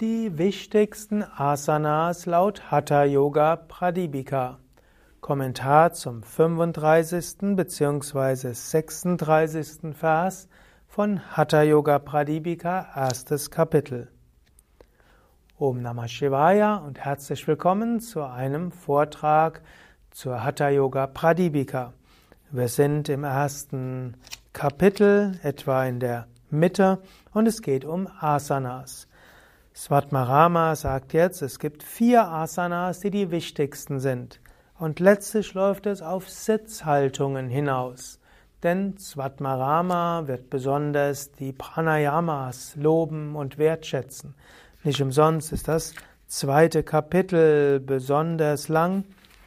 Die wichtigsten Asanas laut Hatha Yoga Pradipika. Kommentar zum 35. bzw. 36. Vers von Hatha Yoga Pradipika, erstes Kapitel. Om Namah Shivaya und herzlich willkommen zu einem Vortrag zur Hatha Yoga Pradipika. Wir sind im ersten Kapitel, etwa in der Mitte, und es geht um Asanas. Svatmarama sagt jetzt, es gibt vier Asanas, die die wichtigsten sind. Und letztlich läuft es auf Sitzhaltungen hinaus. Denn Svatmarama wird besonders die Pranayamas loben und wertschätzen. Nicht umsonst ist das zweite Kapitel besonders lang.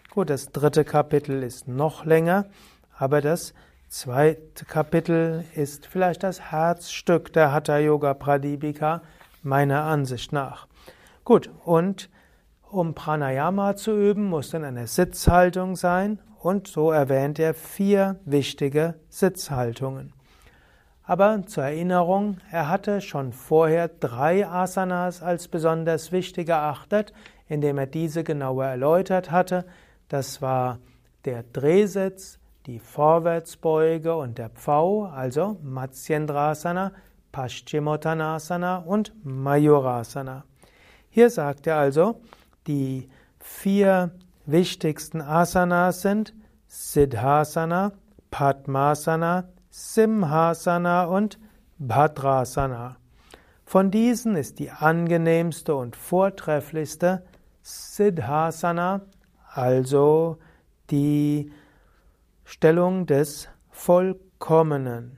Gut, das dritte Kapitel ist noch länger, aber das zweite Kapitel ist vielleicht das Herzstück der Hatha Yoga Pradipika meiner Ansicht nach. Gut, und um Pranayama zu üben, muss dann eine Sitzhaltung sein und so erwähnt er vier wichtige Sitzhaltungen. Aber zur Erinnerung, er hatte schon vorher drei Asanas als besonders wichtig erachtet, indem er diese genauer erläutert hatte. Das war der Drehsitz, die Vorwärtsbeuge und der Pfau, also Matsyendrasana, Paschimottanasana und Mayurasana. Hier sagt er also, die vier wichtigsten Asanas sind Siddhasana, Padmasana, Simhasana und Bhadrasana. Von diesen ist die angenehmste und vortrefflichste Siddhasana, also die Stellung des Vollkommenen.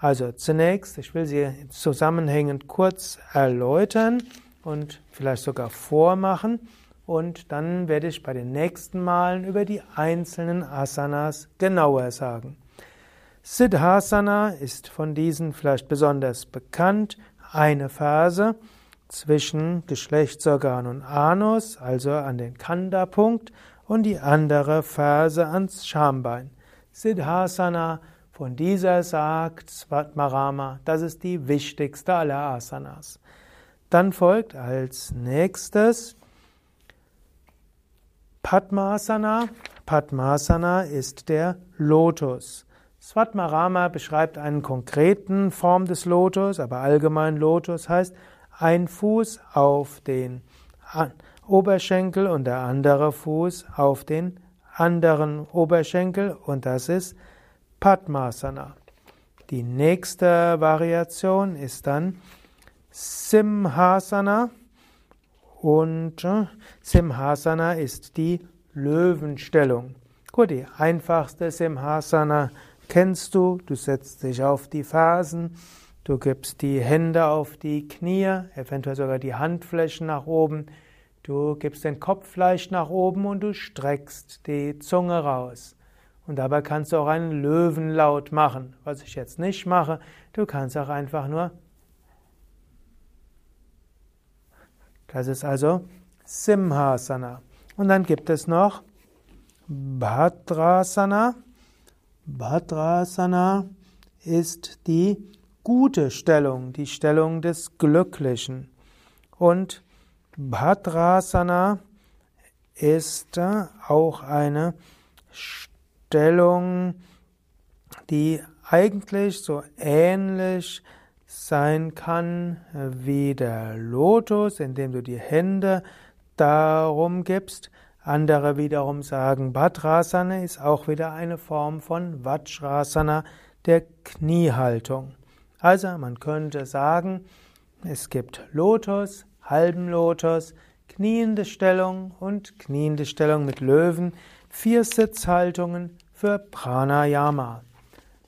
Also zunächst, ich will sie zusammenhängend kurz erläutern und vielleicht sogar vormachen und dann werde ich bei den nächsten Malen über die einzelnen Asanas genauer sagen. Siddhasana ist von diesen vielleicht besonders bekannt. Eine Phase zwischen Geschlechtsorgan und Anus, also an den Kanda-Punkt, und die andere Phase ans Schambein. Siddhasana von dieser sagt Svatmarama, das ist die wichtigste aller Asanas. Dann folgt als nächstes Padmasana. Padmasana ist der Lotus. Svatmarama beschreibt einen konkreten Form des Lotus, aber allgemein Lotus heißt ein Fuß auf den Oberschenkel und der andere Fuß auf den anderen Oberschenkel und das ist Padmasana. Die nächste Variation ist dann Simhasana und äh, Simhasana ist die Löwenstellung. Gut, die einfachste Simhasana kennst du. Du setzt dich auf die Fersen, du gibst die Hände auf die Knie, eventuell sogar die Handflächen nach oben. Du gibst den Kopf leicht nach oben und du streckst die Zunge raus. Und dabei kannst du auch einen Löwenlaut machen, was ich jetzt nicht mache. Du kannst auch einfach nur. Das ist also Simhasana. Und dann gibt es noch Bhadrasana. Bhadrasana ist die gute Stellung, die Stellung des Glücklichen. Und Bhadrasana ist auch eine Stellung, Stellung, die eigentlich so ähnlich sein kann wie der Lotus, indem du die Hände darum gibst. Andere wiederum sagen, Bhadrasana ist auch wieder eine Form von Vajrasana, der Kniehaltung. Also man könnte sagen, es gibt Lotus, halben Lotus, kniende Stellung und kniende Stellung mit Löwen, vier Sitzhaltungen für Pranayama.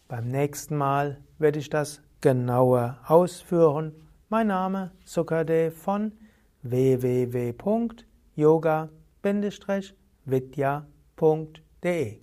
Beim nächsten Mal werde ich das genauer ausführen. Mein Name Sukadev von www.yoga-vidya.de